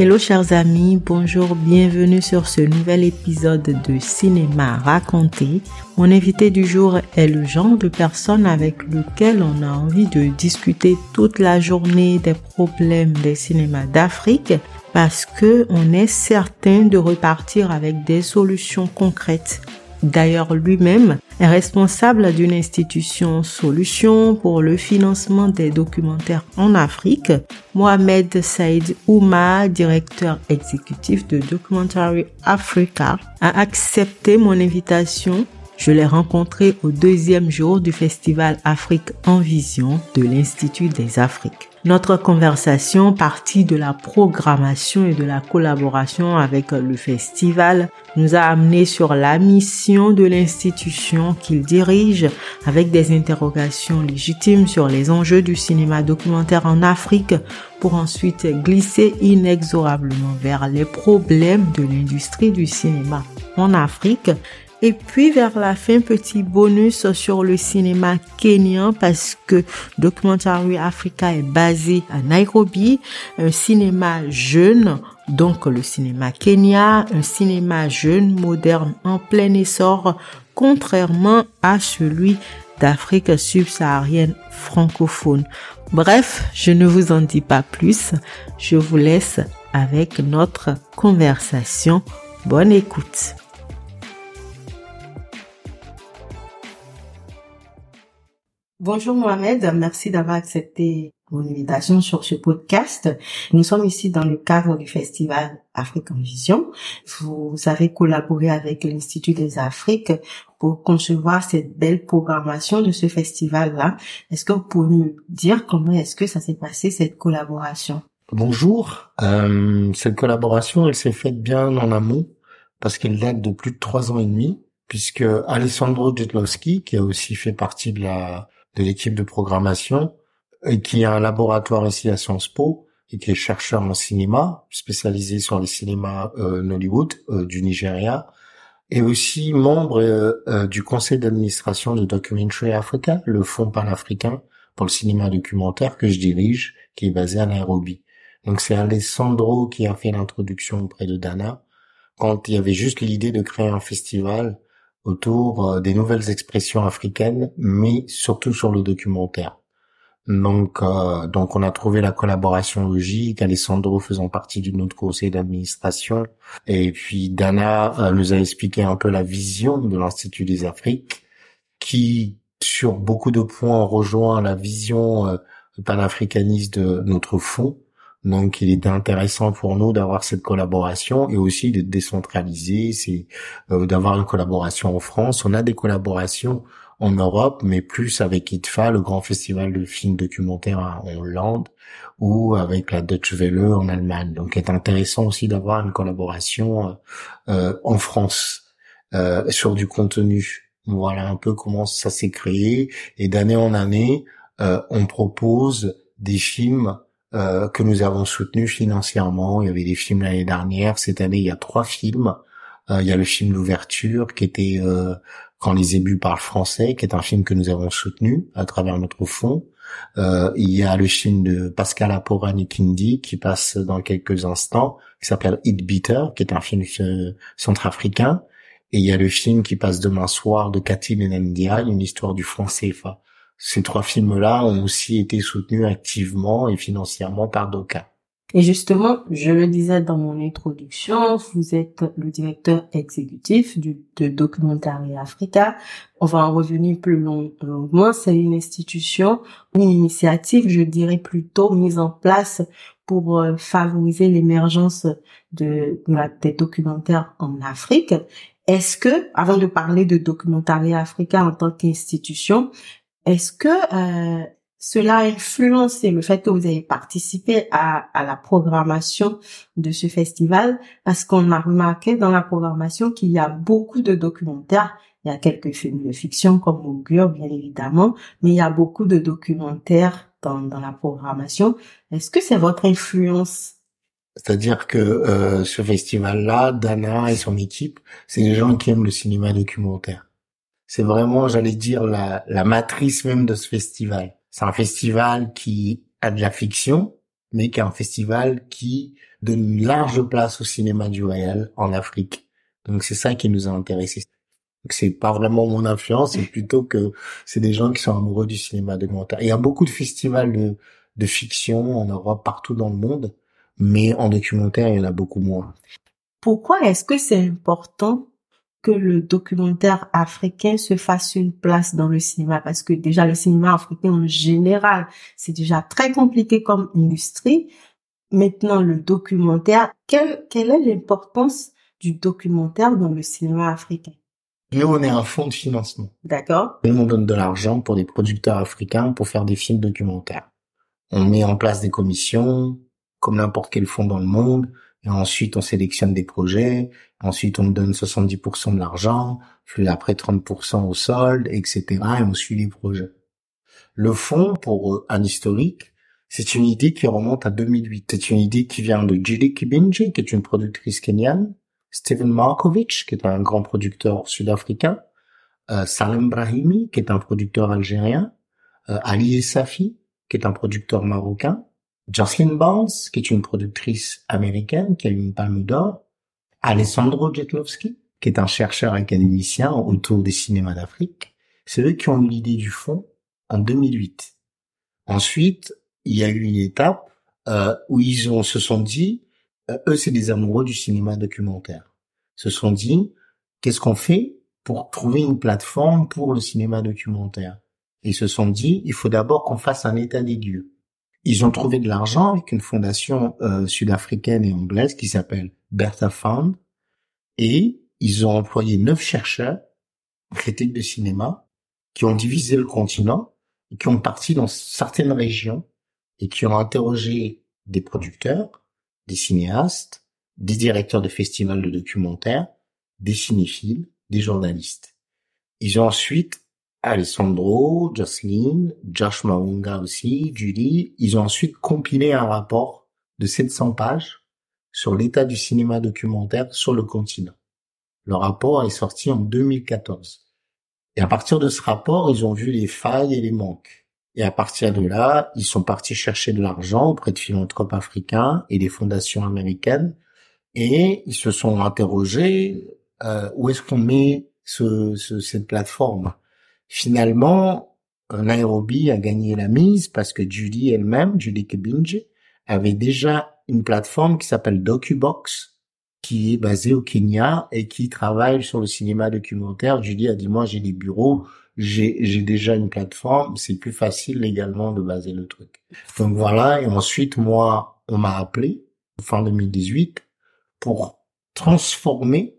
Hello chers amis, bonjour, bienvenue sur ce nouvel épisode de Cinéma raconté. Mon invité du jour est le genre de personne avec lequel on a envie de discuter toute la journée des problèmes des cinémas d'Afrique parce que on est certain de repartir avec des solutions concrètes. D'ailleurs, lui-même est responsable d'une institution solution pour le financement des documentaires en Afrique. Mohamed Saïd Ouma, directeur exécutif de Documentary Africa, a accepté mon invitation je l'ai rencontré au deuxième jour du festival Afrique en Vision de l'Institut des Afriques. Notre conversation partie de la programmation et de la collaboration avec le festival nous a amené sur la mission de l'institution qu'il dirige avec des interrogations légitimes sur les enjeux du cinéma documentaire en Afrique pour ensuite glisser inexorablement vers les problèmes de l'industrie du cinéma en Afrique et puis vers la fin, petit bonus sur le cinéma kenyan parce que Documentary Africa est basé à Nairobi, un cinéma jeune, donc le cinéma Kenya, un cinéma jeune, moderne, en plein essor, contrairement à celui d'Afrique subsaharienne francophone. Bref, je ne vous en dis pas plus, je vous laisse avec notre conversation. Bonne écoute. Bonjour Mohamed, merci d'avoir accepté mon invitation sur ce podcast. Nous sommes ici dans le cadre du festival Afrique en Vision. Vous avez collaboré avec l'Institut des Afriques pour concevoir cette belle programmation de ce festival-là. Est-ce que vous pouvez nous dire comment est-ce que ça s'est passé cette collaboration? Bonjour. Euh, cette collaboration, elle s'est faite bien en amont parce qu'elle date de plus de trois ans et demi, puisque Alessandro Jetlowski, qui a aussi fait partie de la de l'équipe de programmation et qui a un laboratoire ici à Sciences Po et qui est chercheur en cinéma, spécialisé sur les cinémas euh, Nollywood euh, du Nigeria, et aussi membre euh, du conseil d'administration de Documentary Africa, le fonds panafricain pour le cinéma documentaire que je dirige, qui est basé à Nairobi. Donc c'est Alessandro qui a fait l'introduction auprès de Dana quand il y avait juste l'idée de créer un festival autour euh, des nouvelles expressions africaines, mais surtout sur le documentaire. Donc, euh, donc on a trouvé la collaboration logique, Alessandro faisant partie de notre conseil d'administration, et puis Dana euh, nous a expliqué un peu la vision de l'Institut des Afriques, qui sur beaucoup de points rejoint la vision panafricaniste de notre fonds, donc, il était intéressant pour nous d'avoir cette collaboration et aussi de décentraliser, c'est euh, d'avoir une collaboration en France. On a des collaborations en Europe, mais plus avec ITFA, le grand festival de films documentaires en Hollande, ou avec la Deutsche Welle en Allemagne. Donc, est intéressant aussi d'avoir une collaboration euh, euh en France euh, sur du contenu. Voilà un peu comment ça s'est créé. Et d'année en année, euh, on propose des films euh, que nous avons soutenu financièrement. Il y avait des films l'année dernière. Cette année, il y a trois films. Euh, il y a le film d'ouverture qui était euh, Quand les ébus parlent français, qui est un film que nous avons soutenu à travers notre fonds. il y a le film de Pascal Aporani Kindi qui passe dans quelques instants, qui s'appelle Eat Beater, qui est un film centrafricain. Et il y a le film qui passe demain soir de Cathy Benendia, une histoire du franc CFA. Ces trois films-là ont aussi été soutenus activement et financièrement par DOCA. Et justement, je le disais dans mon introduction, vous êtes le directeur exécutif du, de Documentary Africa. On va en revenir plus longuement. C'est une institution, une initiative, je dirais plutôt, mise en place pour euh, favoriser l'émergence de, des documentaires en Afrique. Est-ce que, avant de parler de Documentary Africa en tant qu'institution, est-ce que euh, cela a influencé le fait que vous avez participé à, la programmation de ce festival? Parce qu'on a remarqué dans la programmation qu'il y a beaucoup de documentaires. Il y a quelques films de fiction comme Augure, bien évidemment, mais il y a beaucoup de documentaires dans, dans la programmation. Est-ce que c'est votre influence? C'est-à-dire que euh, ce festival-là, Dana et son équipe, c'est des gens qui aiment le cinéma documentaire c'est vraiment, j'allais dire, la, la matrice même de ce festival. C'est un festival qui a de la fiction, mais qui est un festival qui donne une large place au cinéma du réel en Afrique. Donc c'est ça qui nous a intéressés. C'est pas vraiment mon influence, c'est plutôt que c'est des gens qui sont amoureux du cinéma documentaire. Il y a beaucoup de festivals de, de fiction en Europe, partout dans le monde, mais en documentaire, il y en a beaucoup moins. Pourquoi est-ce que c'est important que le documentaire africain se fasse une place dans le cinéma parce que déjà le cinéma africain en général, c'est déjà très compliqué comme industrie. Maintenant, le documentaire, quelle, quelle est l'importance du documentaire dans le cinéma africain? Nous, on est un fonds de financement. D'accord. Et on donne de l'argent pour des producteurs africains pour faire des films documentaires. On met en place des commissions, comme n'importe quel fonds dans le monde. Et ensuite, on sélectionne des projets. Ensuite, on donne 70% de l'argent, puis après 30% au solde, etc. Et on suit les projets. Le fonds, pour un historique, c'est une idée qui remonte à 2008. C'est une idée qui vient de Judy Kibinji, qui est une productrice kenyane, Steven Markovic, qui est un grand producteur sud-africain, euh, Salem Brahimi, qui est un producteur algérien, euh, Ali Safi, qui est un producteur marocain, Jocelyn Barnes, qui est une productrice américaine qui a eu une palme d'or, Alessandro Jetlowski, qui est un chercheur académicien autour des cinémas d'Afrique. C'est eux qui ont eu l'idée du fond en 2008. Ensuite, il y a eu une étape euh, où ils ont, se sont dit, euh, eux c'est des amoureux du cinéma documentaire, se sont dit, qu'est-ce qu'on fait pour trouver une plateforme pour le cinéma documentaire? Ils se sont dit, il faut d'abord qu'on fasse un état des lieux. Ils ont trouvé de l'argent avec une fondation euh, sud-africaine et anglaise qui s'appelle Bertha Fund et ils ont employé neuf chercheurs, critiques de cinéma, qui ont divisé le continent et qui ont parti dans certaines régions et qui ont interrogé des producteurs, des cinéastes, des directeurs de festivals de documentaires, des cinéphiles, des journalistes. Ils ont ensuite Alessandro, Jocelyn, Josh Maunga aussi, Julie, ils ont ensuite compilé un rapport de 700 pages sur l'état du cinéma documentaire sur le continent. Le rapport est sorti en 2014. Et à partir de ce rapport, ils ont vu les failles et les manques. Et à partir de là, ils sont partis chercher de l'argent auprès de philanthropes africains et des fondations américaines. Et ils se sont interrogés euh, où est-ce qu'on met ce, cette plateforme? Finalement, Nairobi a gagné la mise parce que Judy elle-même, Judy Kebinje, avait déjà une plateforme qui s'appelle DocuBox, qui est basée au Kenya et qui travaille sur le cinéma documentaire. Judy a dit, moi j'ai des bureaux, j'ai déjà une plateforme, c'est plus facile légalement de baser le truc. Donc voilà, et ensuite moi, on m'a appelé, fin 2018, pour transformer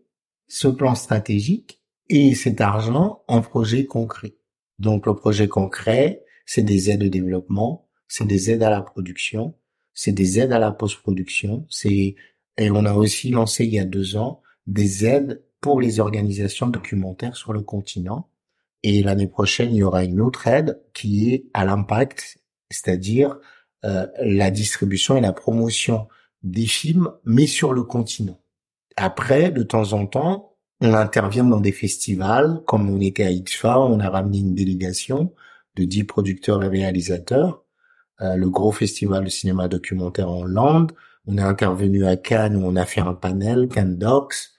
ce plan stratégique et cet argent en projet concret. Donc le projet concret, c'est des aides de développement, c'est des aides à la production, c'est des aides à la post-production, c'est et on a aussi lancé il y a deux ans des aides pour les organisations documentaires sur le continent. Et l'année prochaine, il y aura une autre aide qui est à l'impact, c'est-à-dire euh, la distribution et la promotion des films, mais sur le continent. Après, de temps en temps, on intervient dans des festivals, comme on était à ITFA, on a ramené une délégation de dix producteurs et réalisateurs, euh, le gros festival de cinéma documentaire en Hollande. On est intervenu à Cannes où on a fait un panel, Cannes Docs.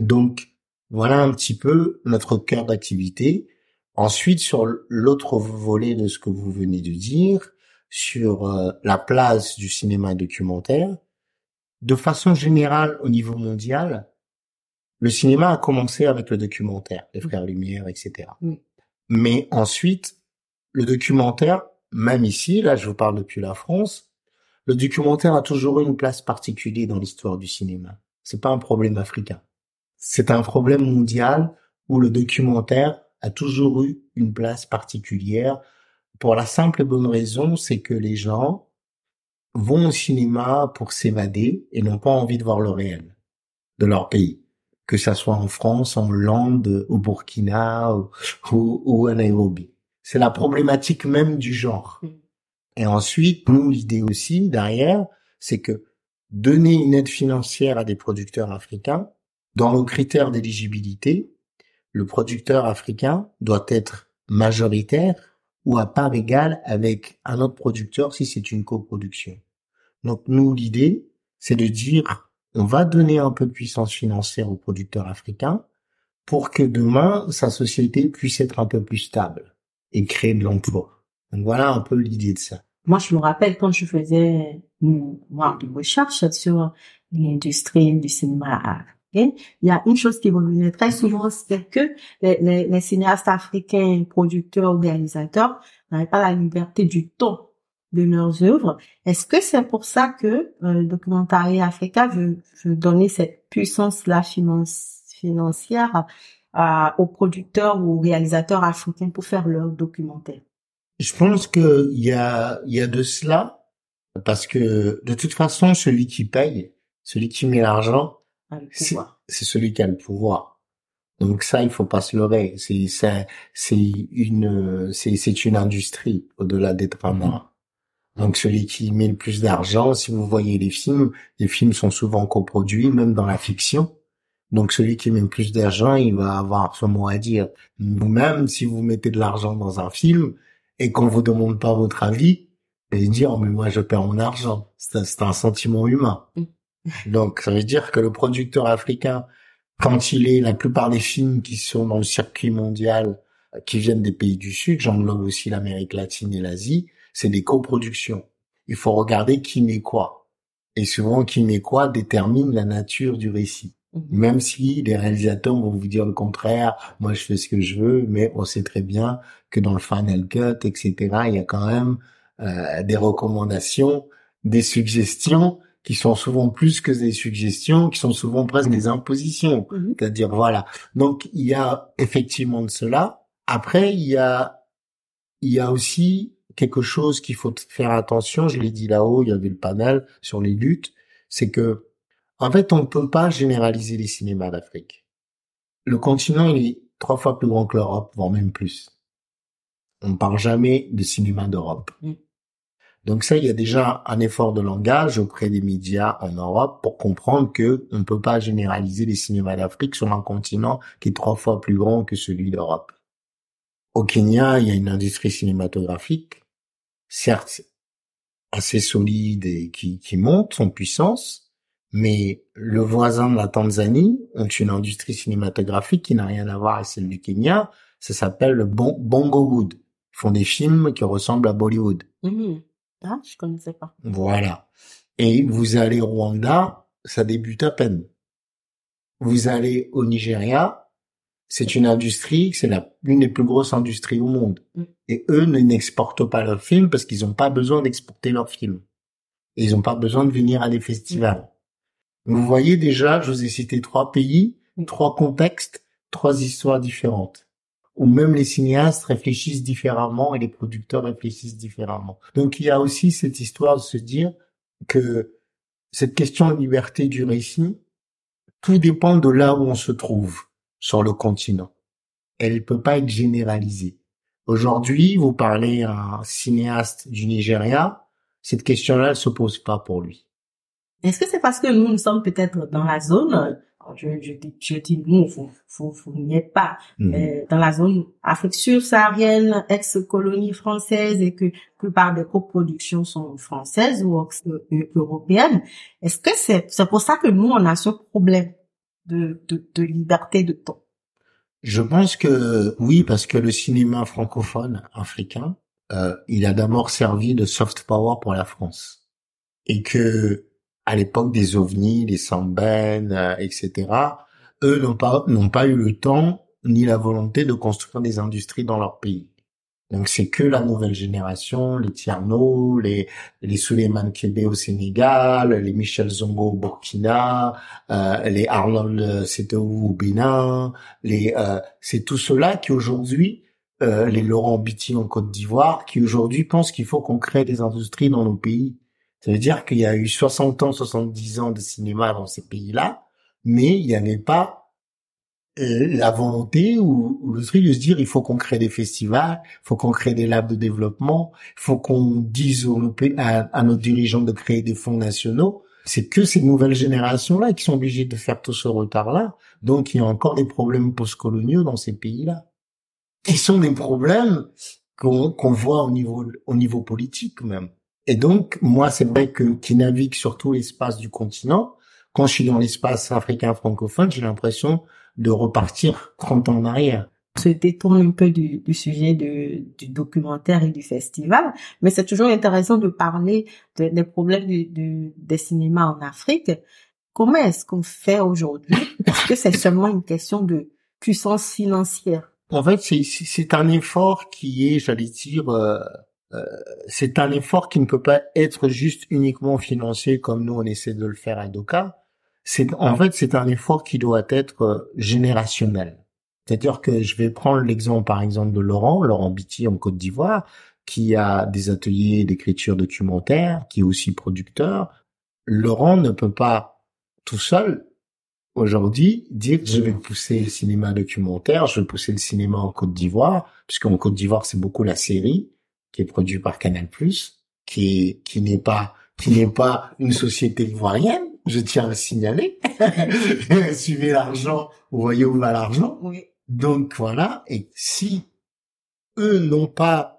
Donc, voilà un petit peu notre cœur d'activité. Ensuite, sur l'autre volet de ce que vous venez de dire, sur euh, la place du cinéma documentaire, de façon générale au niveau mondial, le cinéma a commencé avec le documentaire, les Frères Lumière, etc. Mais ensuite, le documentaire, même ici, là je vous parle depuis la France, le documentaire a toujours eu une place particulière dans l'histoire du cinéma. C'est pas un problème africain. C'est un problème mondial où le documentaire a toujours eu une place particulière pour la simple et bonne raison, c'est que les gens vont au cinéma pour s'évader et n'ont pas envie de voir le réel de leur pays que ça soit en France, en Hollande, au Burkina ou, ou, à Nairobi. C'est la problématique même du genre. Mm. Et ensuite, nous, l'idée aussi derrière, c'est que donner une aide financière à des producteurs africains, dans nos critères d'éligibilité, le producteur africain doit être majoritaire ou à part égale avec un autre producteur si c'est une coproduction. Donc nous, l'idée, c'est de dire, on va donner un peu de puissance financière aux producteurs africains pour que demain, sa société puisse être un peu plus stable et créer de l'emploi. Donc voilà un peu l'idée de ça. Moi, je me rappelle quand je faisais moi, de recherche sur l'industrie du cinéma il y a une chose qui revenait très souvent, c'est que les, cinéastes africains, producteurs, réalisateurs, n'avaient pas la liberté du temps de leurs œuvres. Est-ce que c'est pour ça que euh, le documentaire africain veut, donner cette puissance-là financière aux producteurs ou aux réalisateurs africains pour faire leur documentaire? Je pense qu'il y a, y a de cela, parce que de toute façon, celui qui paye, celui qui met l'argent, c'est celui qui a le pouvoir. Donc ça, il faut pas se leurrer. C'est c'est une c'est c'est une industrie au-delà d'être un art. Donc celui qui met le plus d'argent, si vous voyez les films, les films sont souvent coproduits, même dans la fiction. Donc celui qui met le plus d'argent, il va avoir son mot à dire. Vous-même, si vous mettez de l'argent dans un film et qu'on vous demande pas votre avis, allez dire oh, mais moi je perds mon argent. C'est un sentiment humain. Mm. Donc, ça veut dire que le producteur africain, quand il est, la plupart des films qui sont dans le circuit mondial, qui viennent des pays du Sud, j'englobe aussi l'Amérique latine et l'Asie, c'est des coproductions. Il faut regarder qui met quoi. Et souvent, qui met quoi détermine la nature du récit. Mhm. Même si les réalisateurs vont vous dire le contraire, moi je fais ce que je veux, mais on sait très bien que dans le final cut, etc., il y a quand même euh, des recommandations, des suggestions qui sont souvent plus que des suggestions, qui sont souvent presque des impositions. Mhm. C'est-à-dire, voilà. Donc, il y a effectivement de cela. Après, il y a, il y a aussi quelque chose qu'il faut faire attention. Je l'ai dit là-haut, il y avait le panel sur les luttes. C'est que, en fait, on ne peut pas généraliser les cinémas d'Afrique. Le continent, il est trois fois plus grand que l'Europe, voire même plus. On ne parle jamais de cinéma d'Europe. Mm. Donc ça, il y a déjà un effort de langage auprès des médias en Europe pour comprendre que on ne peut pas généraliser les cinémas d'Afrique sur un continent qui est trois fois plus grand que celui d'Europe. Au Kenya, il y a une industrie cinématographique, certes assez solide et qui, qui monte en puissance, mais le voisin de la Tanzanie ont une industrie cinématographique qui n'a rien à voir avec celle du Kenya. Ça s'appelle le Bongo Wood. Ils font des films qui ressemblent à Bollywood. Mmh. Ah, je connaissais pas. Voilà. Et vous allez au Rwanda, ça débute à peine. Vous allez au Nigeria, c'est une industrie, c'est l'une des plus grosses industries au monde. Mm. Et eux ne n'exportent pas leurs films parce qu'ils n'ont pas besoin d'exporter leurs films. Et ils n'ont pas besoin de venir à des festivals. Mm. Vous voyez déjà, je vous ai cité trois pays, mm. trois contextes, trois histoires différentes où même les cinéastes réfléchissent différemment et les producteurs réfléchissent différemment. Donc il y a aussi cette histoire de se dire que cette question de liberté du récit, tout dépend de là où on se trouve sur le continent. Elle ne peut pas être généralisée. Aujourd'hui, vous parlez à un cinéaste du Nigeria, cette question-là, elle se pose pas pour lui. Est-ce que c'est parce que nous, nous sommes peut-être dans la zone je, je, je dis non, vous, vous, vous n'y êtes pas. Mhm. Euh, dans la zone Afrique subsaharienne, ex-colonie française et que la plupart des coproductions sont françaises ou euh, européennes, est-ce que c'est c'est pour ça que nous, on a ce problème? De, de, de liberté de temps Je pense que oui, parce que le cinéma francophone africain, euh, il a d'abord servi de soft power pour la France. Et que à l'époque des ovnis, des samben, euh, etc. Eux n'ont pas n'ont pas eu le temps ni la volonté de construire des industries dans leur pays. Donc c'est que la nouvelle génération, les Tierno, les les Suleiman Kébé au Sénégal, les Michel Zongo au Burkina, euh, les Arnold Setou au Bénin, les euh, c'est tout cela qui aujourd'hui euh, les Laurent Bitty en Côte d'Ivoire, qui aujourd'hui pensent qu'il faut qu'on crée des industries dans nos pays. Ça veut dire qu'il y a eu 60 ans, 70 ans de cinéma dans ces pays-là, mais il n'y avait pas euh, la volonté ou, le truc de se dire il faut qu'on crée des festivals, il faut qu'on crée des labs de développement, il faut qu'on dise à, à, nos dirigeants de créer des fonds nationaux. C'est que ces nouvelles générations-là qui sont obligées de faire tout ce retard-là. Donc il y a encore des problèmes postcoloniaux dans ces pays-là, qui sont des problèmes qu'on qu'on voit au niveau au niveau politique même. Et donc moi c'est vrai que qui navigue sur tout l'espace du continent, quand je suis dans l'espace africain francophone, j'ai l'impression de repartir 30 ans en arrière se détourne un peu du, du sujet du documentaire et du festival, mais c'est toujours intéressant de parler des problèmes du, des cinémas en Afrique. Comment est-ce qu'on fait aujourd'hui? Est-ce que c'est seulement une question de puissance financière? En fait, c'est un effort qui est, j'allais dire, euh, euh, c'est un effort qui ne peut pas être juste uniquement financier comme nous on essaie de le faire à Doka. C'est en fait c'est un effort qui doit être euh, générationnel. C'est-à-dire que je vais prendre l'exemple, par exemple, de Laurent, Laurent Bitty en Côte d'Ivoire, qui a des ateliers d'écriture documentaire, qui est aussi producteur. Laurent ne peut pas tout seul aujourd'hui dire je vais pousser le cinéma documentaire, je vais pousser le cinéma en Côte d'Ivoire, puisqu'en Côte d'Ivoire c'est beaucoup la série qui est produite par Canal+, qui qui n'est pas qui n'est pas une société ivoirienne, je tiens à le signaler. Suivez l'argent, vous voyez où va l'argent. Oui. Donc voilà, et si eux n'ont pas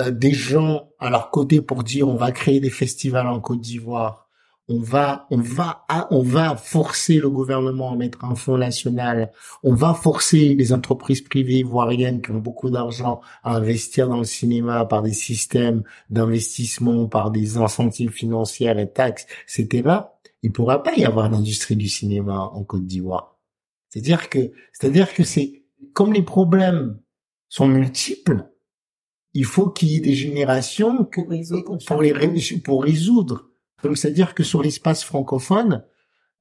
euh, des gens à leur côté pour dire on va créer des festivals en Côte d'Ivoire, on va on va on va forcer le gouvernement à mettre un fonds national, on va forcer les entreprises privées ivoiriennes qui ont beaucoup d'argent à investir dans le cinéma par des systèmes d'investissement, par des incentives financiers et taxes, etc. Il pourra pas y avoir d'industrie du cinéma en Côte d'Ivoire. C'est-à-dire que c'est-à-dire que c'est comme les problèmes sont multiples, il faut qu'il y ait des générations pour résoudre, pour, les, pour résoudre. Donc, c'est-à-dire que sur l'espace francophone,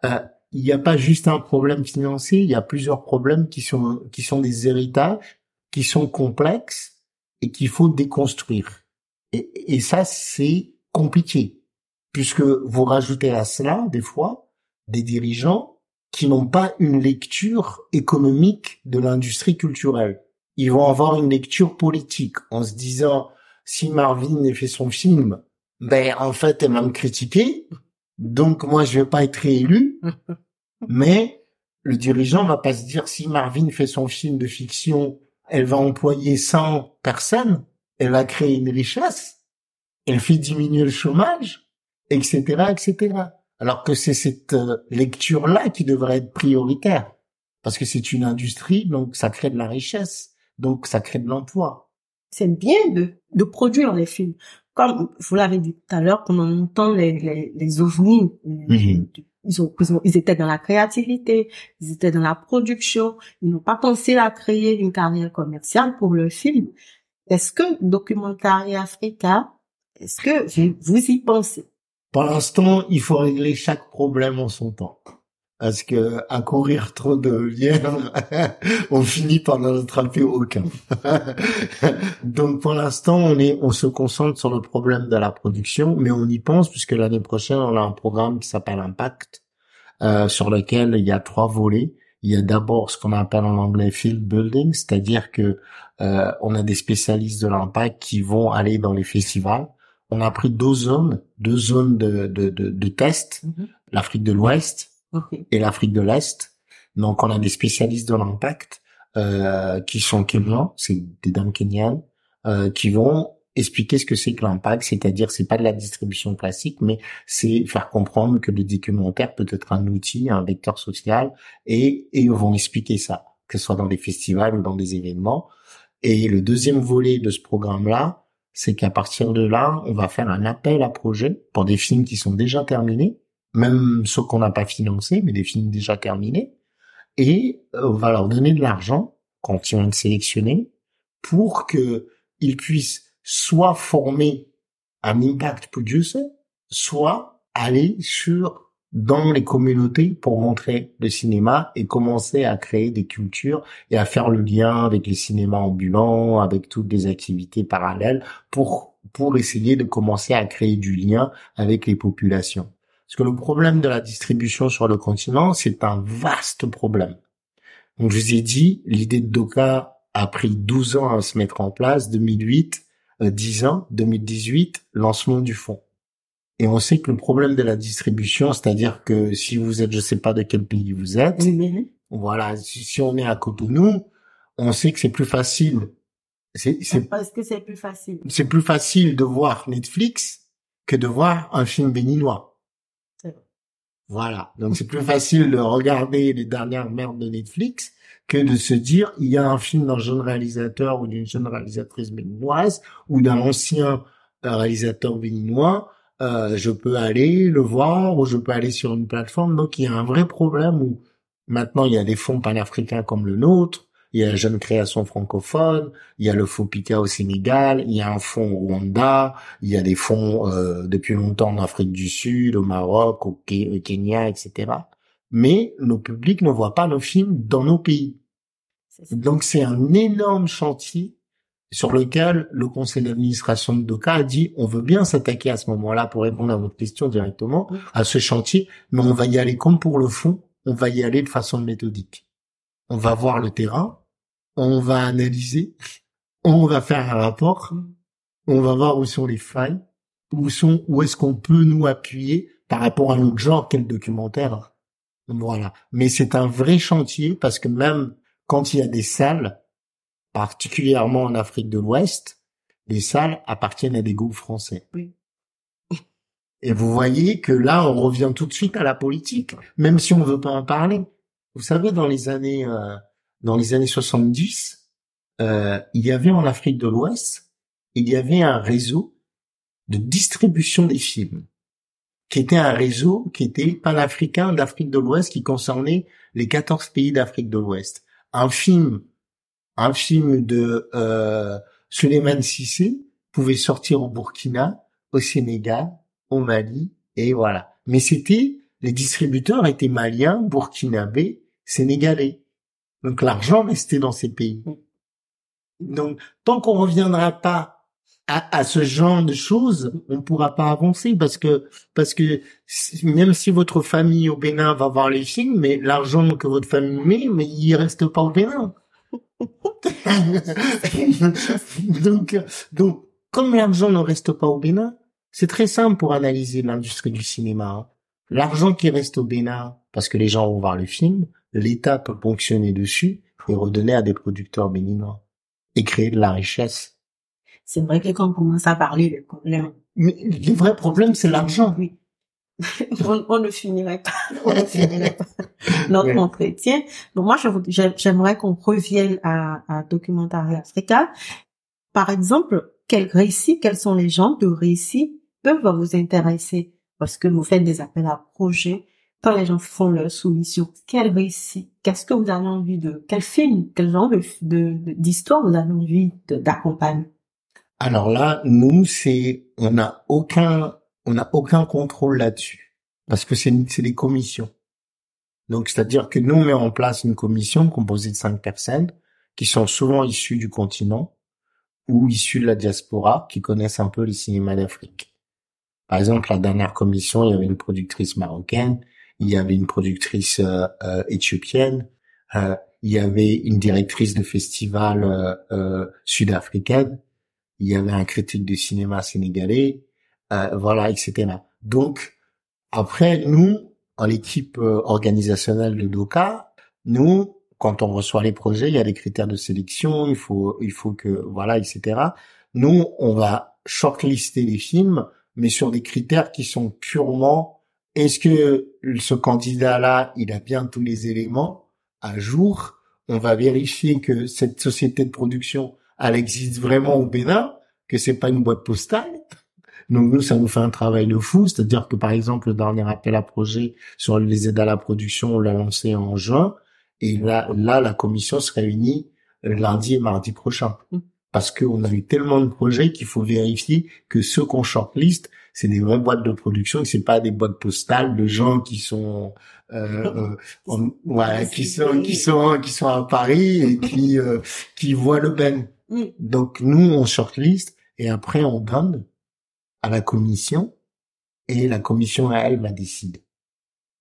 euh, il n'y a pas juste un problème financier, il y a plusieurs problèmes qui sont, qui sont des héritages, qui sont complexes et qu'il faut déconstruire. Et, et ça, c'est compliqué, puisque vous rajoutez à cela, des fois, des dirigeants qui n'ont pas une lecture économique de l'industrie culturelle. Ils vont avoir une lecture politique en se disant si Marvin a fait son film, ben en fait elle m'a me critiqué, donc moi je vais pas être réélu. Mais le dirigeant va pas se dire si Marvin fait son film de fiction, elle va employer 100 personnes, elle va créer une richesse, elle fait diminuer le chômage, etc., etc. Alors que c'est cette euh, lecture-là qui devrait être prioritaire. Parce que c'est une industrie, donc ça crée de la richesse, donc ça crée de l'emploi. C'est bien de, de produire les films. Comme vous l'avez dit tout à l'heure, pendant longtemps, les, les, les ovnis, mhm. ils, ont, ils étaient dans la créativité, ils étaient dans la production, ils n'ont pas pensé à créer une carrière commerciale pour le film. Est-ce que Documentary Africa, est-ce que vous y pensez? Pour l'instant, il faut régler chaque problème en son temps. Parce que à courir trop de lièvres, on finit par n'en attraper aucun. Donc pour l'instant, on est, on se concentre sur le problème de la production, mais on y pense puisque l'année prochaine, on a un programme qui s'appelle Impact, euh, sur lequel il y a trois volets. Il y a d'abord ce qu'on appelle en anglais field building, c'est-à-dire que euh, on a des spécialistes de l'impact qui vont aller dans les festivals on a pris deux zones, deux zones de, de, de, de test, mhm. l'Afrique de l'Ouest et l'Afrique de l'Est. Donc, on a des spécialistes de l'impact euh, qui sont kenyans, c'est des dames kenyanes, euh, qui vont expliquer ce que c'est que l'impact, c'est-à-dire c'est pas de la distribution classique, mais c'est faire comprendre que le documentaire peut être un outil, un vecteur social, et, et ils vont expliquer ça, que ce soit dans des festivals ou dans des événements. Et le deuxième volet de ce programme-là, c'est qu'à partir de là, on va faire un appel à projet pour des films qui sont déjà terminés, même ceux qu'on n'a pas financés, mais des films déjà terminés, et euh, on va leur donner de l'argent quand ils vont être sélectionnés pour que ils puissent soit former un impact producer, soit aller sur dans les communautés pour montrer le cinéma et commencer à créer des cultures et à faire le lien avec les cinémas ambulants, avec toutes les activités parallèles pour, pour essayer de commencer à créer du lien avec les populations. Parce que le problème de la distribution sur le continent, c'est un vaste problème. Donc, je vous ai dit, l'idée de Doka a pris 12 ans à se mettre en place, 2008, 10 euh, ans, 2018, lancement du fonds. Et on sait que le problème de la distribution, c'est-à-dire que si vous êtes, je sais pas de quel pays vous êtes, voilà, si, on est à Cotonou, on sait que c'est plus facile C'est, parce que c'est plus facile. C'est plus facile de voir Netflix que de voir un film béninois. Voilà. Donc c'est plus facile de regarder les dernières merdes de Netflix que de se dire il y a un film d'un jeune réalisateur ou d'une jeune réalisatrice béninoise ou d'un ancien euh, réalisateur béninois. Euh, je peux aller le voir ou je peux aller sur une plateforme. Donc il y a un vrai problème où maintenant il y a des fonds panafricains comme le nôtre il y a la jeune création francophone, il y a le FOPICA au Sénégal, il y a un fonds au Rwanda, il y a des fonds euh, depuis longtemps en Afrique du Sud, au Maroc, au, Kenya, etc. Mais nos publics ne voient pas nos films dans nos pays. Donc c'est un énorme chantier sur lequel le conseil d'administration de DOCA a dit on veut bien s'attaquer à ce moment-là pour répondre à votre question directement à ce chantier, mais on va y aller comme pour le fond, on va y aller de façon méthodique. On va voir le terrain, on va analyser, on va faire un rapport, on va voir où sont les failles, où sont, où est-ce qu'on peut nous appuyer par rapport à notre genre, quel documentaire. Voilà. Mais c'est un vrai chantier parce que même quand il y a des salles, particulièrement en Afrique de l'Ouest, les salles appartiennent à des groupes français. Oui. Et vous voyez que là, on revient tout de suite à la politique, même si on veut pas en parler. Vous savez, dans les années euh, dans les années 70, euh, il y avait en Afrique de l'Ouest, il y avait un réseau de distribution des films, qui était un réseau qui était panafricain d'Afrique de l'Ouest, qui concernait les 14 pays d'Afrique de l'Ouest. Un film, un film de euh, Suleiman Sissé pouvait sortir au Burkina, au Sénégal, au Mali, et voilà. Mais c'était, les distributeurs étaient maliens, burkinabés, sénégalais. Donc l'argent restait dans ces pays. Donc tant qu'on reviendra pas à, ce genre de choses, on pourra pas avancer parce que parce que même si votre famille au Bénin va voir les films, mais l'argent que votre famille met, mais il reste pas au Bénin. donc donc comme l'argent ne reste pas au Bénin, c'est très simple pour analyser l'industrie du cinéma. Hein. L'argent qui reste au Bénin, parce que les gens vont voir le film, l'État peut fonctionner dessus et redonner à des producteurs béninois et créer de la richesse. C'est vrai que quand on commence à parler des problèmes. Mais le vrai problème, c'est l'argent. Oui. On, ne finirait pas, on ne finirait pas notre entretien. Donc moi, j'aimerais qu'on revienne à, à Documentary Africa. Par exemple, quels récits, quels sont les gens de récits peuvent vous intéresser? Parce que vous faites des appels à projets quand les gens font leur soumission, quel récit, qu'est-ce que vous avez envie de, quel film, quel genre de, d'histoire vous avez envie d'accompagner? Alors là, nous, c'est, on n'a aucun, on n'a aucun contrôle là-dessus. Parce que c'est, des commissions. Donc, c'est-à-dire que nous, on met en place une commission composée de cinq personnes qui sont souvent issues du continent ou issues de la diaspora, qui connaissent un peu les cinémas d'Afrique. Par exemple, la dernière commission, il y avait une productrice marocaine, il y avait une productrice euh, euh, éthiopienne, euh, il y avait une directrice de festival sud-africaine, il y avait un critique de cinéma sénégalais, voilà, etc. Donc, après, nous, en l'équipe organisationnelle de DOCA, nous, quand on reçoit les projets, il y a des critères de sélection, il faut, il faut que, voilà, etc. Nous, on va shortlister les films, mais sur des critères qui sont purement est-ce que ce candidat-là, il a bien tous les éléments à jour? On va vérifier que cette société de production, elle existe vraiment au Bénin, que c'est pas une boîte postale. Donc nous, ça nous fait un travail de fou, c'est-à-dire que par exemple, le dernier appel à projet sur les aides à la production, on l'a lancé en juin, et là, là, la commission se réunit lundi et mardi prochain. Mmh. Parce qu'on a eu tellement de projets qu'il faut vérifier que ceux qu'on shortlist, c'est des vraies boîtes de production et c'est pas des boîtes postales de gens qui sont euh, euh qui sont qui sont qui sont à Paris et qui euh, qui voient le ben. Donc nous on shortlist et après on donne à la commission et la commission elle va décider.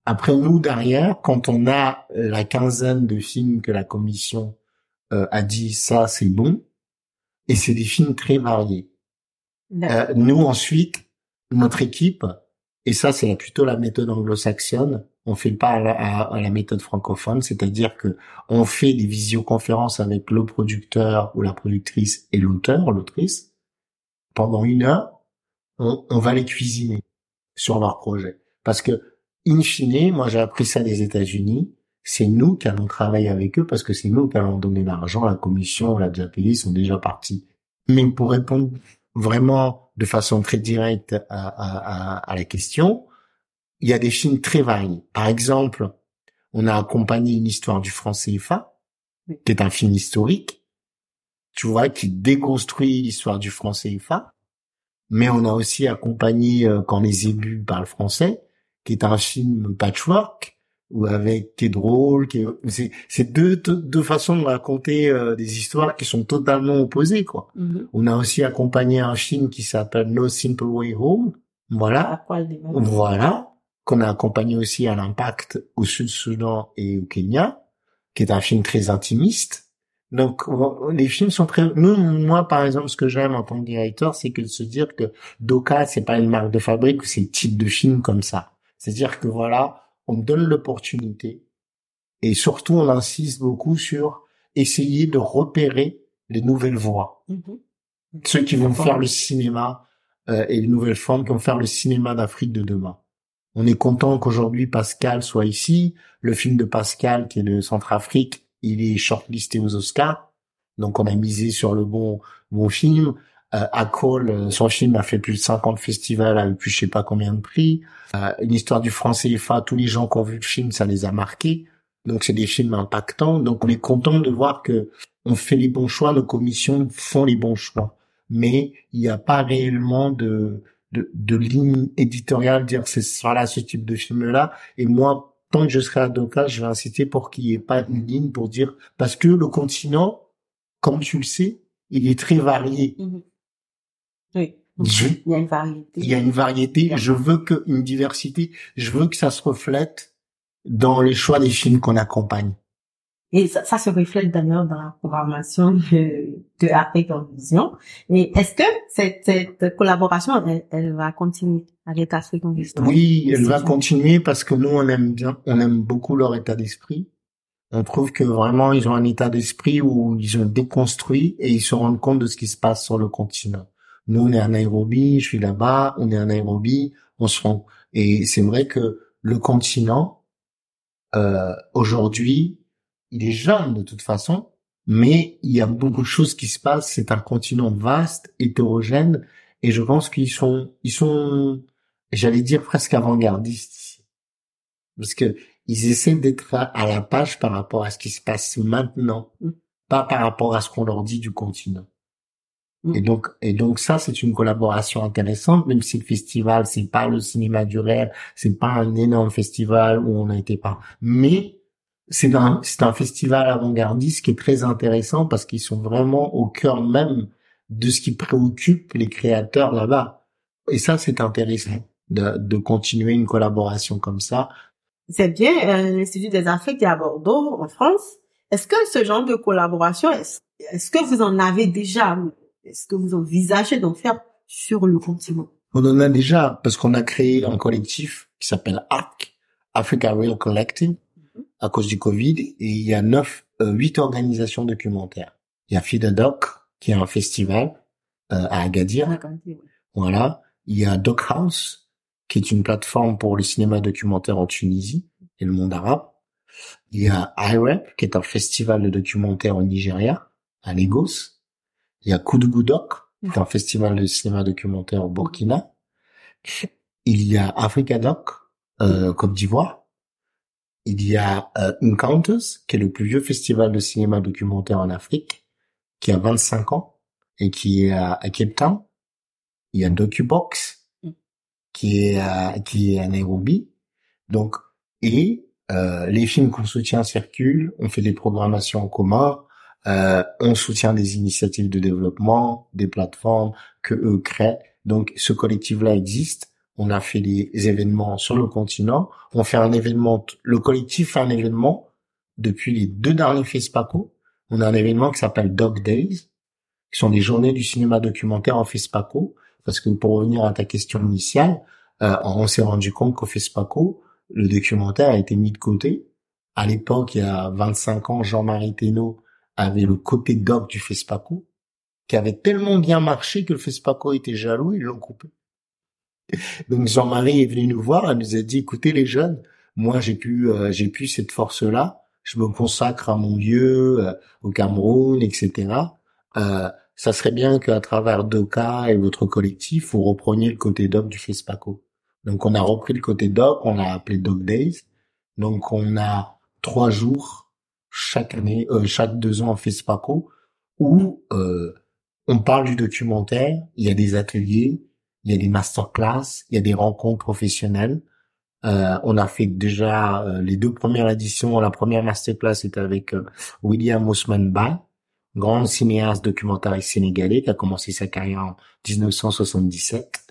Après nous derrière, quand on a la quinzaine de films que la commission euh, a dit ça c'est bon, et c'est des films très variés. nous ensuite notre équipe, et ça c'est plutôt la méthode anglo-saxonne, on fait pas à la, méthode francophone, c'est-à-dire que on fait des visioconférences avec le producteur ou la productrice et l'auteur, l'autrice. Pendant une heure, on, on, va les cuisiner sur leur projet. Parce que, in fine, moi j'ai appris ça des États-Unis, c'est nous qui allons travailler avec eux parce que c'est nous qui allons donner l'argent, la commission, la déjà payé, sont déjà partis. Mais pour répondre vraiment de façon très directe à, à, à la question, il y a des films très variés. Par exemple, on a accompagné une histoire du franc CFA, qui est un film historique, tu vois, qui déconstruit l'histoire du franc CFA. Mais on a aussi accompagné euh, Quand les ébus parlent français, qui est un film patchwork, ou avec qui est drôle, qui c'est c'est deux, deux façons de raconter euh, des histoires qui sont totalement opposées quoi. Mm-hmm. On a aussi accompagné un film qui s'appelle No Simple Way Home, voilà, voilà, qu'on a accompagné aussi à l'impact au Sud-Soudan et au Kenya, qui est un film très intimiste. Donc les films sont très. Nous, moi par exemple, ce que j'aime en tant que directeur, c'est que de se dire que Doka, c'est pas une marque de fabrique ou c'est le type de film comme ça. C'est-à-dire que voilà, on donne l'opportunité et surtout on insiste beaucoup sur essayer de repérer les nouvelles voies, mm-hmm. ceux qui vont faire le cinéma euh, et les nouvelles formes qui vont faire le cinéma d'Afrique de demain. On est content qu'aujourd'hui Pascal soit ici. Le film de Pascal, qui est de Centrafrique, il est shortlisté aux Oscars. Donc on a misé sur le bon bon film. Euh, Akol, euh, son film a fait plus de 50 festivals, a eu plus je sais pas combien de prix. Euh, une histoire du français CFA, tous les gens qui ont vu le film, ça les a marqués. Donc c'est des films impactants. Donc on est content de voir que on fait les bons choix, nos commissions font les bons choix. Mais il n'y a pas réellement de de, de ligne éditoriale, dire c'est voilà ce type de film-là. Et moi, tant que je serai à Doka, je vais inciter pour qu'il n'y ait pas une ligne pour dire parce que le continent, comme tu le sais, il est très varié. Mhm. Oui. il y a une variété. Il y a une variété. Je veux que une diversité. Je veux que ça se reflète dans les choix des films qu'on accompagne. Et ça, ça se reflète d'ailleurs dans la programmation de, de Afrique en Vision. Et est-ce que cette, cette collaboration, elle, elle, va continuer? Oui, elle va continuer parce que nous, on aime bien, on aime beaucoup leur état d'esprit. On trouve que vraiment, ils ont un état d'esprit où ils ont déconstruit et ils se rendent compte de ce qui se passe sur le continent. Nous, on est à Nairobi, je suis là-bas, on est à Nairobi, on se rend. Et c'est vrai que le continent, euh, aujourd'hui, il est jeune de toute façon, mais il y a beaucoup de choses qui se passent. C'est un continent vaste, hétérogène, et je pense qu'ils sont, ils sont, j'allais dire presque avant-gardistes parce que ils essaient d'être à la page par rapport à ce qui se passe maintenant, pas par rapport à ce qu'on leur dit du continent. Et donc, et donc ça, c'est une collaboration intéressante, même si le festival, c'est pas le cinéma du rêve, c'est pas un énorme festival où on a été pas, mais c'est un, c'est un festival avant-gardiste qui est très intéressant parce qu'ils sont vraiment au cœur même de ce qui préoccupe les créateurs là-bas. Et ça, c'est intéressant de, de continuer une collaboration comme ça. C'est bien, euh, l'Institut des Afriques est à Bordeaux, en France. Est-ce que ce genre de collaboration, est-ce, que vous en avez déjà, est-ce que vous envisagez d'en faire sur le continent? On en a déjà, parce qu'on a créé un collectif qui s'appelle ARC, Africa Real Collective, à cause du Covid et il y a neuf, euh, huit organisations documentaires. Il y a Fidadoc qui est un festival euh, à Agadir. Voilà. Il y a Doc House qui est une plateforme pour le cinéma documentaire en Tunisie et le monde arabe. Il y a IREP qui est un festival de documentaire au Nigeria, à Lagos. Il y a Doc qui est un festival de cinéma documentaire au Burkina. Il y a Africa Doc, euh, Côte d'Ivoire il y a euh, Encounters, qui est le plus vieux festival de cinéma documentaire en Afrique, qui a 25 ans et qui est à, Cape Town. Il y a DocuBox. Qui est à, qui est à Nairobi. Donc, et euh, les films qu'on soutient circulent, on fait des programmations en commun, euh, on soutient des initiatives de développement, des plateformes que eux créent. Donc, ce collectif-là existe on a fait des événements sur le continent. On fait un événement, le collectif fait un événement depuis les deux derniers FESPACO. On a un événement qui s'appelle Dog Days, qui sont des journées du cinéma documentaire en FESPACO. Parce que pour revenir à ta question initiale, euh, on s'est rendu compte qu'au FESPACO, le documentaire a été mis de côté. À l'époque, il y a 25 ans, Jean-Marie Thénault avait le côté doc du FESPACO, qui avait tellement bien marché que le FESPACO était jaloux, ils l'ont coupé. Donc Jean-Marie est venu nous voir, il nous a dit, écoutez les jeunes, moi j'ai pu, euh, j'ai pu cette force-là, je me consacre à mon lieu, euh, au Cameroun, etc. Euh, ça serait bien qu'à travers Doka et votre collectif, vous repreniez le côté doc du FESPACO. Donc on a repris le côté doc, on l'a appelé Doc Days. Donc on a trois jours chaque année, euh, chaque deux ans en FESPACO, où euh, on parle du documentaire, il y a des ateliers, il y a des masterclass, il y a des rencontres professionnelles. Euh, on a fait déjà euh, les deux premières éditions. La première masterclass était avec euh, William Osman Ba, grand cinéaste documentariste sénégalais qui a commencé sa carrière en 1977.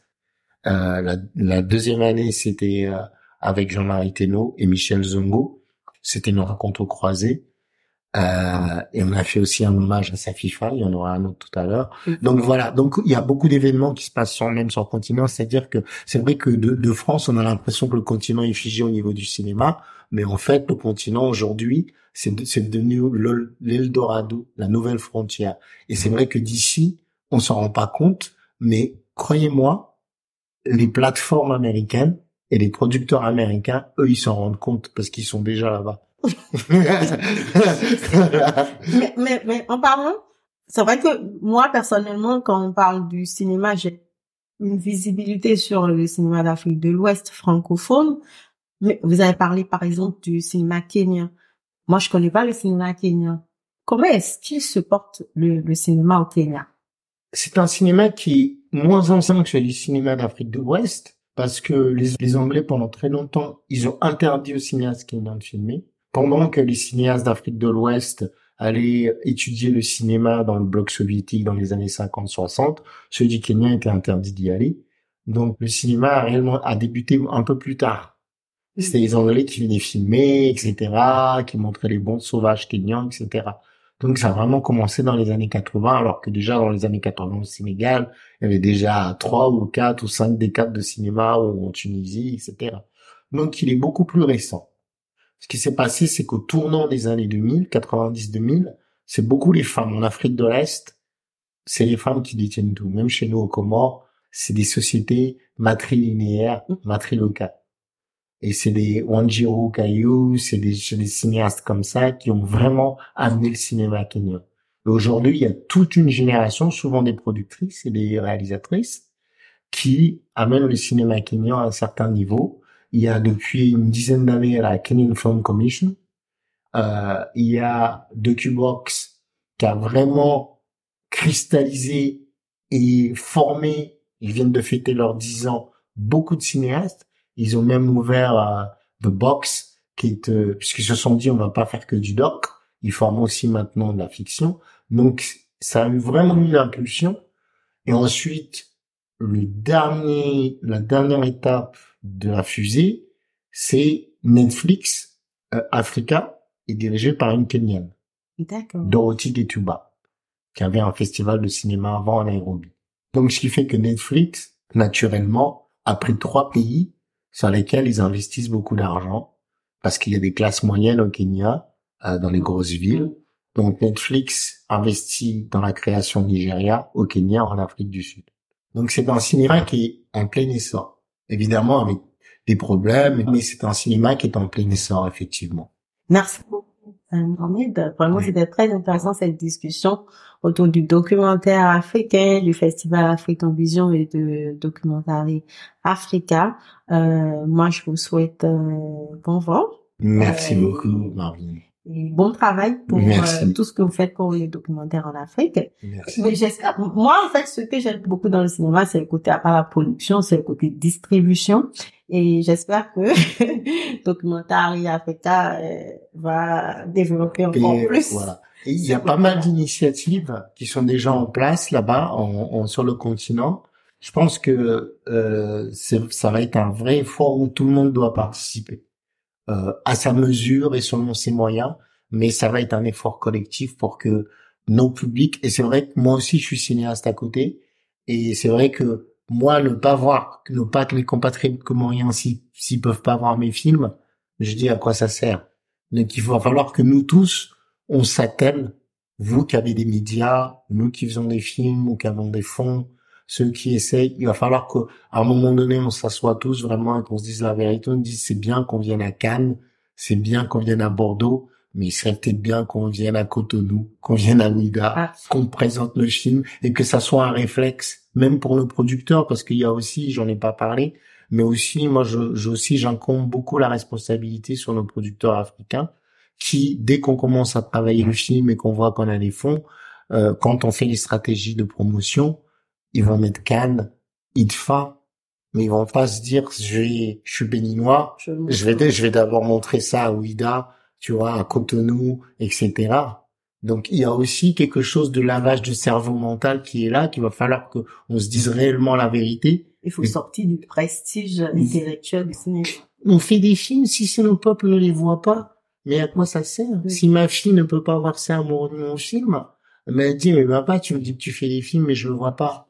La, la, deuxième année, c'était avec Jean-Marie Thénault et Michel Zongo. C'était une rencontre croisée. Euh, et on a fait aussi un hommage à sa FIFA, il y en aura un autre tout à l'heure. Mm. Donc voilà, donc il y a beaucoup d'événements qui se passent sur, même sur le continent, c'est-à-dire que c'est vrai que de, de, France, on a l'impression que le continent est figé au niveau du cinéma, mais en fait, le continent aujourd'hui, c'est devenu l'Eldorado, la nouvelle frontière. Et c'est vrai que d'ici, on s'en rend pas compte, mais croyez-moi, les plateformes américaines et les producteurs américains, eux, ils s'en rendent compte parce qu'ils sont déjà là-bas. Mais, mais, en parlant, c'est vrai que moi, personnellement, quand on parle du cinéma, j'ai une visibilité sur le cinéma d'Afrique de l'Ouest francophone. Mais vous avez parlé, par exemple, du cinéma kenyan. Moi, je connais pas le cinéma kenyan. Comment est-ce qu'il se porte le, cinéma au Kenya? C'est un cinéma qui est moins ancien que le cinéma d'Afrique de l'Ouest parce que les, les, Anglais, pendant très longtemps, ils ont interdit aux cinéastes kenyans de filmer pendant que les cinéastes d'Afrique de l'Ouest allaient étudier le cinéma dans le bloc soviétique dans les années 50-60, ceux du Kenya étaient interdits d'y aller. Donc le cinéma a réellement a débuté un peu plus tard. C'était les Anglais qui venaient filmer, etc., qui montraient les bons sauvages kenyans, etc. Donc ça a vraiment commencé dans les années 80, alors que déjà dans les années 80 au Sénégal, il y avait déjà trois ou quatre ou cinq décades de cinéma ou en Tunisie, etc. Donc il est beaucoup plus récent. Ce qui s'est passé, c'est qu'au tournant des années 2000, 90-2000, c'est beaucoup les femmes. En Afrique de l'Est, c'est les femmes qui détiennent tout. Même chez nous au Comores, c'est des sociétés matrilinéaires, mmh. matrilocales. Et c'est des Wanjiro Kayu, c'est des, des, cinéastes comme ça qui ont vraiment amené le cinéma kenyan. Aujourd'hui, il y a toute une génération, souvent des productrices et des réalisatrices, qui amènent le cinéma kenyan à un certain niveau il y a depuis une dizaine d'années la Kenyan Film Commission. Euh, il y a DocuBox qui a vraiment cristallisé et formé, ils viennent de fêter leurs 10 ans, beaucoup de cinéastes. Ils ont même ouvert euh, The Box, qui est, euh, puisqu'ils se sont dit on va pas faire que du doc, ils forment aussi maintenant de la fiction. Donc ça a eu vraiment une impulsion. Et ensuite, le dernier, la dernière étape de la fusée, c'est Netflix euh, Africa est dirigé par une Kenyane. D'accord. Dorothy Getuba, qui avait un festival de cinéma avant à Nairobi. Donc, ce qui fait que Netflix, naturellement, a pris trois pays sur lesquels ils investissent beaucoup d'argent, parce qu'il y a des classes moyennes au Kenya, euh, dans les grosses villes. Donc, Netflix investit dans la création Nigeria, au Kenya, en Afrique du Sud. Donc, c'est un cinéma qui est en plein essor évidemment avec des problèmes, mais c'est un cinéma qui est en plein essor, effectivement. Merci beaucoup, Mohamed. Vraiment, c'était très intéressant cette discussion autour du documentaire africain, du Festival African Vision et de documentaire Africa. Euh, moi, je vous souhaite euh, bon vent. Merci euh, beaucoup, Marvin bon travail pour euh, tout ce que vous faites pour les documentaires en Afrique. Merci. Mais j'espère, moi, en fait, ce que j'aime beaucoup dans le cinéma, c'est le côté, à part la production, c'est le côté distribution. Et j'espère que Documentaire Africa euh, va développer encore plus. Voilà. il y a pas mal d'initiatives qui sont déjà en place là-bas, en, sur le continent. Je pense que euh, ça va être un vrai effort où tout le monde doit participer. Euh, à sa mesure et selon ses moyens, mais ça va être un effort collectif pour que nos publics, et c'est vrai que moi aussi je suis cinéaste à côté, et c'est vrai que moi, ne pas voir, ne pas que mes compatriotes comoriens, s'ils peuvent pas voir mes films, je dis à quoi ça sert. Donc il va falloir que nous tous, on s'attelle, vous qui avez des médias, nous qui faisons des films ou qui avons des fonds, ceux qui essayent, il va falloir qu'à un moment donné, on s'assoit tous vraiment et qu'on se dise la vérité, on dise c'est bien qu'on vienne à Cannes, c'est bien qu'on vienne à Bordeaux, mais il serait peut-être bien qu'on vienne à Cotonou, qu'on vienne à Ouida, ah. qu'on présente le film et que ça soit un réflexe, même pour nos producteurs, parce qu'il y a aussi, j'en ai pas parlé, mais aussi, moi, je, je aussi, j'incombe beaucoup la responsabilité sur nos producteurs africains qui, dès qu'on commence à travailler le film et qu'on voit qu'on a les fonds, euh, quand on fait les stratégies de promotion, ils vont mettre Cannes, IDFA, mais ils vont pas se dire, je, suis béninois, je, vais, je vais d'abord montrer ça à Ouida, tu vois, à Cotonou, etc. Donc il y a aussi quelque chose de lavage de cerveau mental qui est là, qu'il va falloir que on se dise réellement la vérité. Il faut sortir du prestige intellectuel du cinéma. On fait des films si nos peuples ne les voient pas, mais à quoi ça sert Si ma fille ne peut pas voir ça à mon, mon film, elle dit mais papa tu me dis que tu fais des films mais je le vois pas.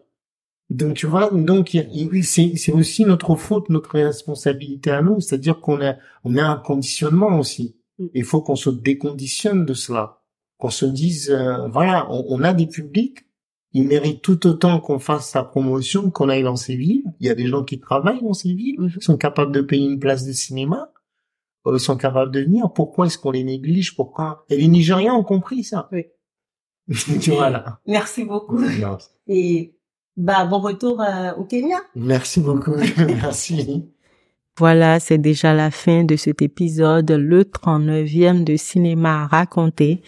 Donc tu vois, donc c'est aussi notre faute, notre responsabilité à nous, c'est-à-dire qu'on a on a un conditionnement aussi. Mm. Il faut qu'on se déconditionne de cela, qu'on se dise euh, voilà, on, a des publics, ils méritent tout autant qu'on fasse sa promotion, qu'on aille dans ces villes. Il y a des gens qui travaillent dans ces villes, mm-hmm. sont capables de payer une place de cinéma, euh, sont capables de venir. Pourquoi est-ce qu'on les néglige? Pourquoi? Et les Nigériens ont compris ça. Oui. voilà. Merci beaucoup. Et bah, bon retour euh, au Kenya. Merci beaucoup. Merci. Voilà, c'est déjà la fin de cet épisode, le 39e de Cinéma raconté.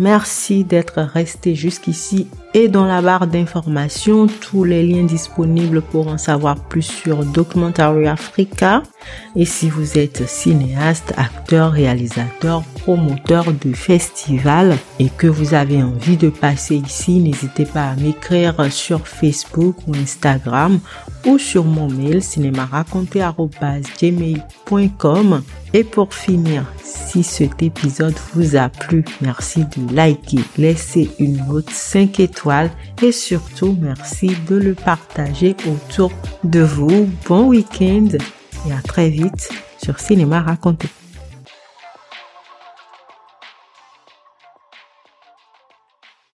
Merci d'être resté jusqu'ici et dans la barre d'informations, tous les liens disponibles pour en savoir plus sur Documentary Africa. Et si vous êtes cinéaste, acteur, réalisateur, promoteur de festival et que vous avez envie de passer ici, n'hésitez pas à m'écrire sur Facebook ou Instagram ou sur mon mail cinémaraconté.gmail.com. Et pour finir, si cet épisode vous a plu, merci de liker, laisser une note 5 étoiles et surtout merci de le partager autour de vous. Bon week-end et à très vite sur Cinéma Raconté.